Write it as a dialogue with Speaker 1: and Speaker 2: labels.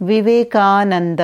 Speaker 1: Vivekananda